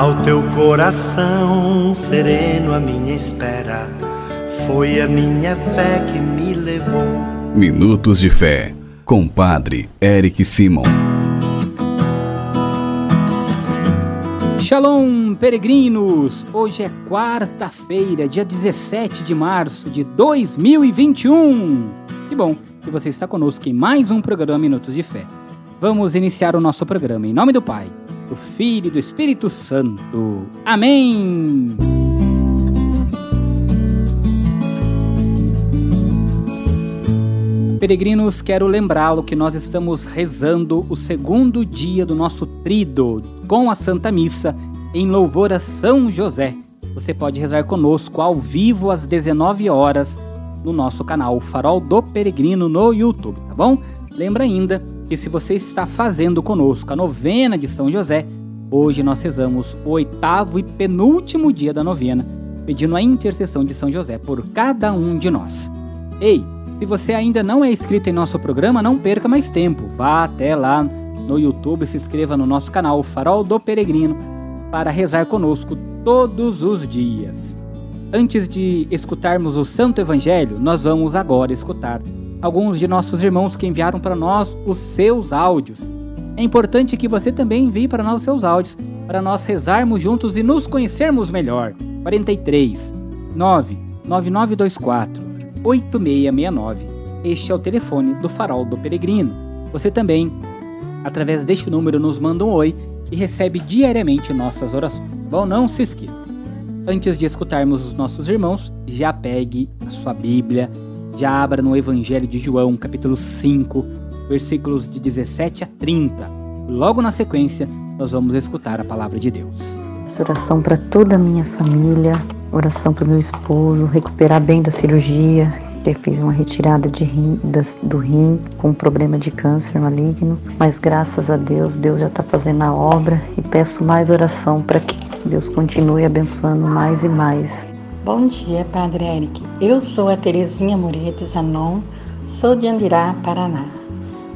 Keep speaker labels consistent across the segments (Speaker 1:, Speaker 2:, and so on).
Speaker 1: Ao teu coração sereno, a minha espera foi a minha fé que me levou.
Speaker 2: Minutos de Fé, com Padre Eric Simon.
Speaker 3: Shalom, peregrinos! Hoje é quarta-feira, dia 17 de março de 2021. Que bom que você está conosco em mais um programa Minutos de Fé. Vamos iniciar o nosso programa em nome do Pai, do Filho e do Espírito Santo. Amém! Peregrinos, quero lembrá-lo que nós estamos rezando o segundo dia do nosso trido com a Santa Missa em louvor a São José. Você pode rezar conosco ao vivo às 19 horas no nosso canal Farol do Peregrino no YouTube, tá bom? Lembra ainda que se você está fazendo conosco a novena de São José, hoje nós rezamos o oitavo e penúltimo dia da novena, pedindo a intercessão de São José por cada um de nós. Ei, se você ainda não é inscrito em nosso programa, não perca mais tempo. Vá até lá no YouTube, se inscreva no nosso canal Farol do Peregrino para rezar conosco todos os dias. Antes de escutarmos o Santo Evangelho, nós vamos agora escutar alguns de nossos irmãos que enviaram para nós os seus áudios. É importante que você também envie para nós os seus áudios, para nós rezarmos juntos e nos conhecermos melhor. 43 99924 8669. Este é o telefone do Farol do Peregrino. Você também, através deste número, nos manda um oi e recebe diariamente nossas orações. Tá bom, não se esqueça. Antes de escutarmos os nossos irmãos, já pegue a sua Bíblia, já abra no Evangelho de João, capítulo 5, versículos de 17 a 30. Logo na sequência, nós vamos escutar a palavra de Deus.
Speaker 4: Oração para toda a minha família, oração para o meu esposo, recuperar bem da cirurgia, que fiz uma retirada de rim, das, do rim com um problema de câncer maligno, mas graças a Deus, Deus já está fazendo a obra e peço mais oração para que Deus continue abençoando mais e mais.
Speaker 5: Bom dia, Padre Eric. Eu sou a Terezinha Moreto Zanon, sou de Andirá, Paraná.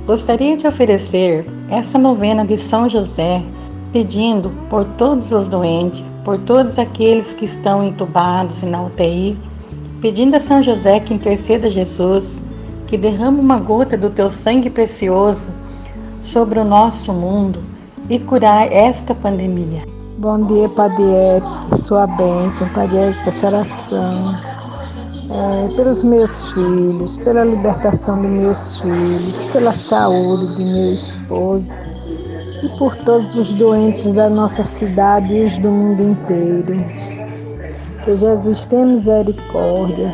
Speaker 5: Gostaria de oferecer essa novena de São José, pedindo por todos os doentes, por todos aqueles que estão entubados e na UTI, pedindo a São José que interceda Jesus, que derrame uma gota do teu sangue precioso sobre o nosso mundo e curar esta pandemia.
Speaker 6: Bom dia, Padre Eric, sua bênção, Padre Eric, essa oração. É, pelos meus filhos, pela libertação dos meus filhos, pela saúde de meu esposo e por todos os doentes da nossa cidade e os do mundo inteiro. Que Jesus tenha misericórdia.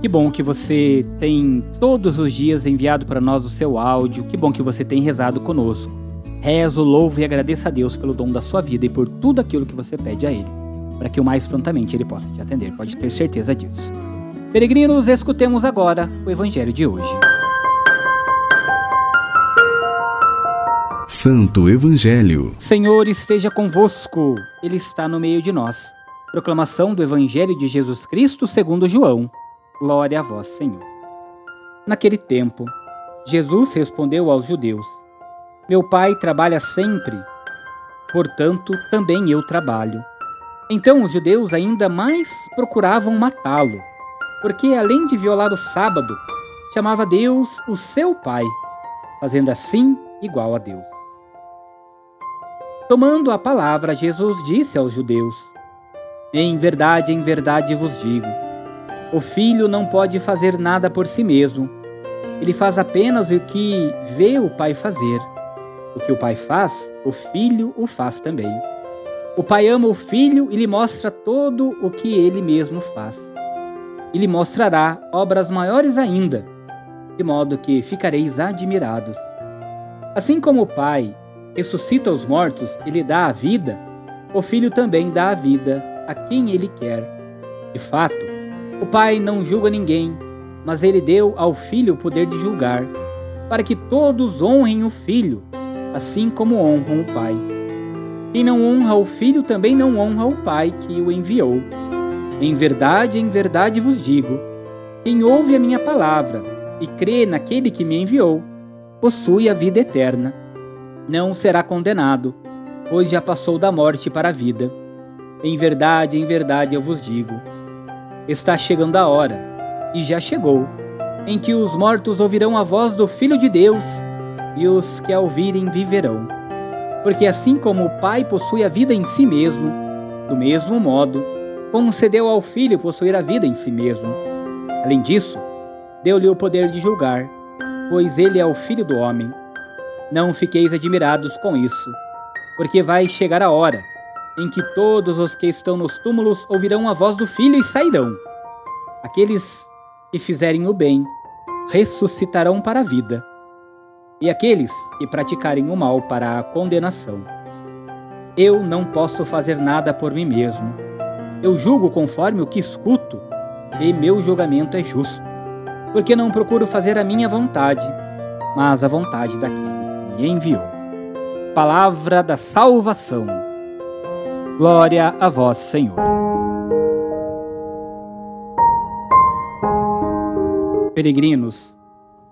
Speaker 3: Que bom que você tem todos os dias enviado para nós o seu áudio. Que bom que você tem rezado conosco. Rezo, louvo e agradeça a Deus pelo dom da sua vida e por tudo aquilo que você pede a Ele, para que o mais prontamente Ele possa te atender. Pode ter certeza disso. Peregrinos, escutemos agora o Evangelho de hoje.
Speaker 2: Santo Evangelho.
Speaker 3: Senhor esteja convosco, Ele está no meio de nós. Proclamação do Evangelho de Jesus Cristo segundo João. Glória a vós, Senhor. Naquele tempo, Jesus respondeu aos judeus: Meu Pai trabalha sempre, portanto também eu trabalho. Então os judeus ainda mais procuravam matá-lo, porque além de violar o sábado, chamava Deus o seu Pai, fazendo assim igual a Deus. Tomando a palavra, Jesus disse aos judeus: Em verdade, em verdade vos digo: o filho não pode fazer nada por si mesmo. Ele faz apenas o que vê o pai fazer. O que o pai faz, o filho o faz também. O pai ama o filho e lhe mostra todo o que ele mesmo faz. E lhe mostrará obras maiores ainda, de modo que ficareis admirados. Assim como o pai ressuscita os mortos e lhe dá a vida, o Filho também dá a vida a quem ele quer. De fato, o Pai não julga ninguém, mas ele deu ao Filho o poder de julgar, para que todos honrem o Filho, assim como honram o Pai. Quem não honra o Filho também não honra o Pai que o enviou. Em verdade, em verdade vos digo: quem ouve a minha palavra e crê naquele que me enviou, possui a vida eterna não será condenado, pois já passou da morte para a vida. Em verdade, em verdade eu vos digo: está chegando a hora, e já chegou, em que os mortos ouvirão a voz do Filho de Deus, e os que a ouvirem viverão. Porque assim como o Pai possui a vida em si mesmo, do mesmo modo, concedeu ao Filho possuir a vida em si mesmo. Além disso, deu-lhe o poder de julgar, pois ele é o Filho do Homem. Não fiqueis admirados com isso porque vai chegar a hora em que todos os que estão nos túmulos ouvirão a voz do Filho e sairão. Aqueles que fizerem o bem ressuscitarão para a vida, e aqueles que praticarem o mal para a condenação. Eu não posso fazer nada por mim mesmo. Eu julgo conforme o que escuto, e meu julgamento é justo, porque não procuro fazer a minha vontade, mas a vontade daquele que me enviou. Palavra da salvação. Glória a vós, Senhor. Peregrinos,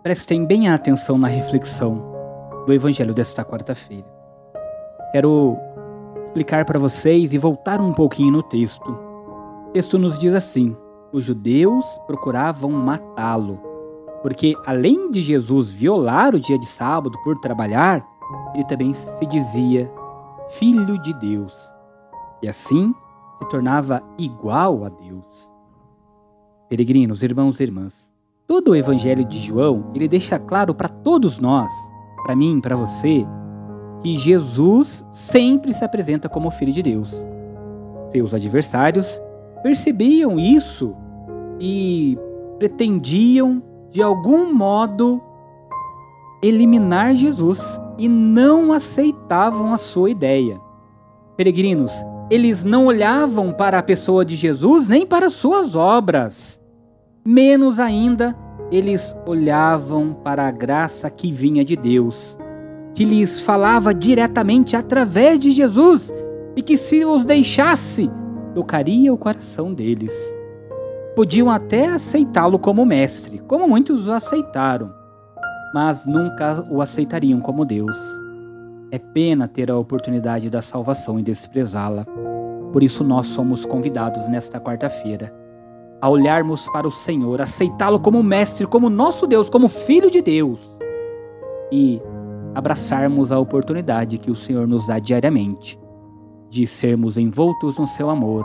Speaker 3: prestem bem atenção na reflexão do Evangelho desta quarta-feira. Quero explicar para vocês e voltar um pouquinho no texto. O texto nos diz assim: os judeus procuravam matá-lo, porque além de Jesus violar o dia de sábado por trabalhar, ele também se dizia Filho de Deus, e assim se tornava igual a Deus. Peregrinos, irmãos e irmãs, todo o Evangelho de João ele deixa claro para todos nós, para mim, para você, que Jesus sempre se apresenta como Filho de Deus. Seus adversários percebiam isso e pretendiam, de algum modo, eliminar Jesus e não aceitavam a sua ideia. Peregrinos, eles não olhavam para a pessoa de Jesus nem para suas obras. Menos ainda, eles olhavam para a graça que vinha de Deus, que lhes falava diretamente através de Jesus e que, se os deixasse, tocaria o coração deles. Podiam até aceitá-lo como mestre, como muitos o aceitaram, mas nunca o aceitariam como Deus. É pena ter a oportunidade da salvação e desprezá-la. Por isso, nós somos convidados nesta quarta-feira a olharmos para o Senhor, aceitá-lo como Mestre, como nosso Deus, como Filho de Deus e abraçarmos a oportunidade que o Senhor nos dá diariamente de sermos envoltos no seu amor,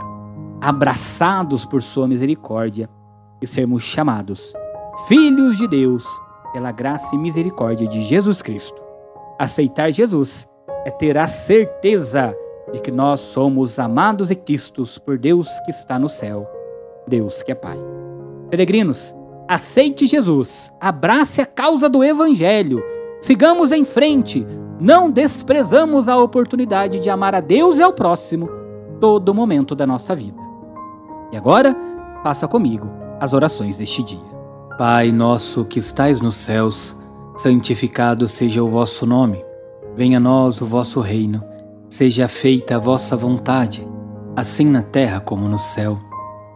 Speaker 3: abraçados por sua misericórdia e sermos chamados filhos de Deus pela graça e misericórdia de Jesus Cristo. Aceitar Jesus é ter a certeza de que nós somos amados e quistos por Deus que está no céu, Deus que é Pai. Peregrinos, aceite Jesus, abrace a causa do Evangelho, sigamos em frente, não desprezamos a oportunidade de amar a Deus e ao próximo todo momento da nossa vida. E agora, faça comigo as orações deste dia. Pai nosso que estais nos céus, santificado seja o vosso nome. Venha a nós o vosso reino. Seja feita a vossa vontade, assim na terra como no céu.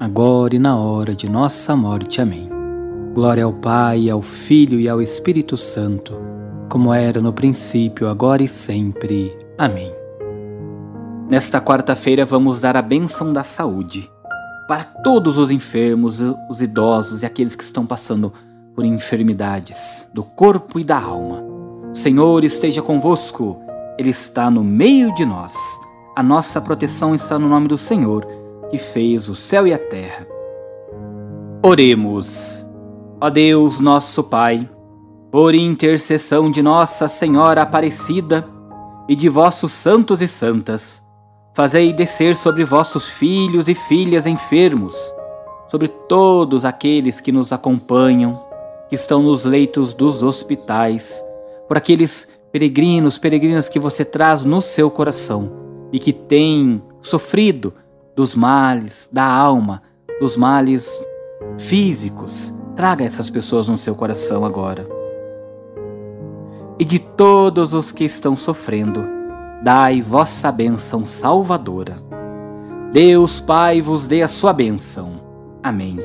Speaker 3: agora e na hora de nossa morte. Amém. Glória ao Pai, ao Filho e ao Espírito Santo, como era no princípio, agora e sempre. Amém. Nesta quarta-feira vamos dar a bênção da saúde para todos os enfermos, os idosos e aqueles que estão passando por enfermidades do corpo e da alma. O Senhor esteja convosco, Ele está no meio de nós. A nossa proteção está no nome do Senhor, que fez o céu e a terra. Oremos. Ó Deus, nosso Pai, por intercessão de Nossa Senhora Aparecida e de vossos santos e santas, fazei descer sobre vossos filhos e filhas enfermos, sobre todos aqueles que nos acompanham, que estão nos leitos dos hospitais, por aqueles peregrinos, peregrinas que você traz no seu coração e que têm sofrido dos males da alma, dos males físicos. Traga essas pessoas no seu coração agora. E de todos os que estão sofrendo, dai vossa bênção salvadora. Deus Pai vos dê a sua bênção. Amém.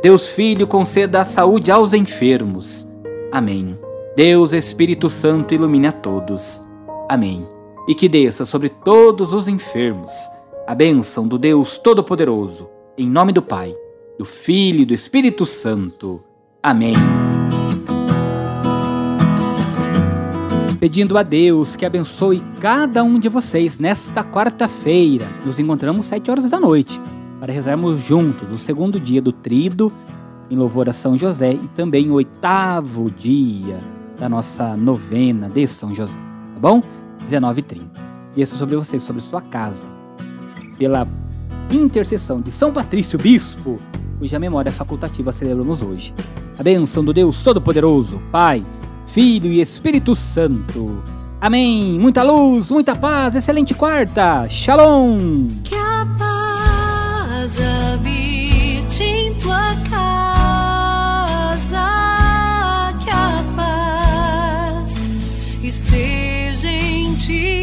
Speaker 3: Deus Filho conceda a saúde aos enfermos. Amém. Deus Espírito Santo ilumine a todos. Amém. E que desça sobre todos os enfermos a bênção do Deus Todo-Poderoso, em nome do Pai, do Filho e do Espírito Santo. Amém. Pedindo a Deus que abençoe cada um de vocês nesta quarta-feira. Nos encontramos sete horas da noite para rezarmos juntos o segundo dia do Trido em louvor a São José e também o oitavo dia da nossa novena de São José, tá bom? 19h30. Desça sobre vocês, sobre sua casa, pela intercessão de São Patrício Bispo, cuja memória facultativa celebramos hoje. A benção do Deus Todo-Poderoso, Pai, Filho e Espírito Santo. Amém. Muita luz, muita paz, excelente quarta. Shalom. Que
Speaker 7: a paz habite em tua casa, que a paz esteja em ti.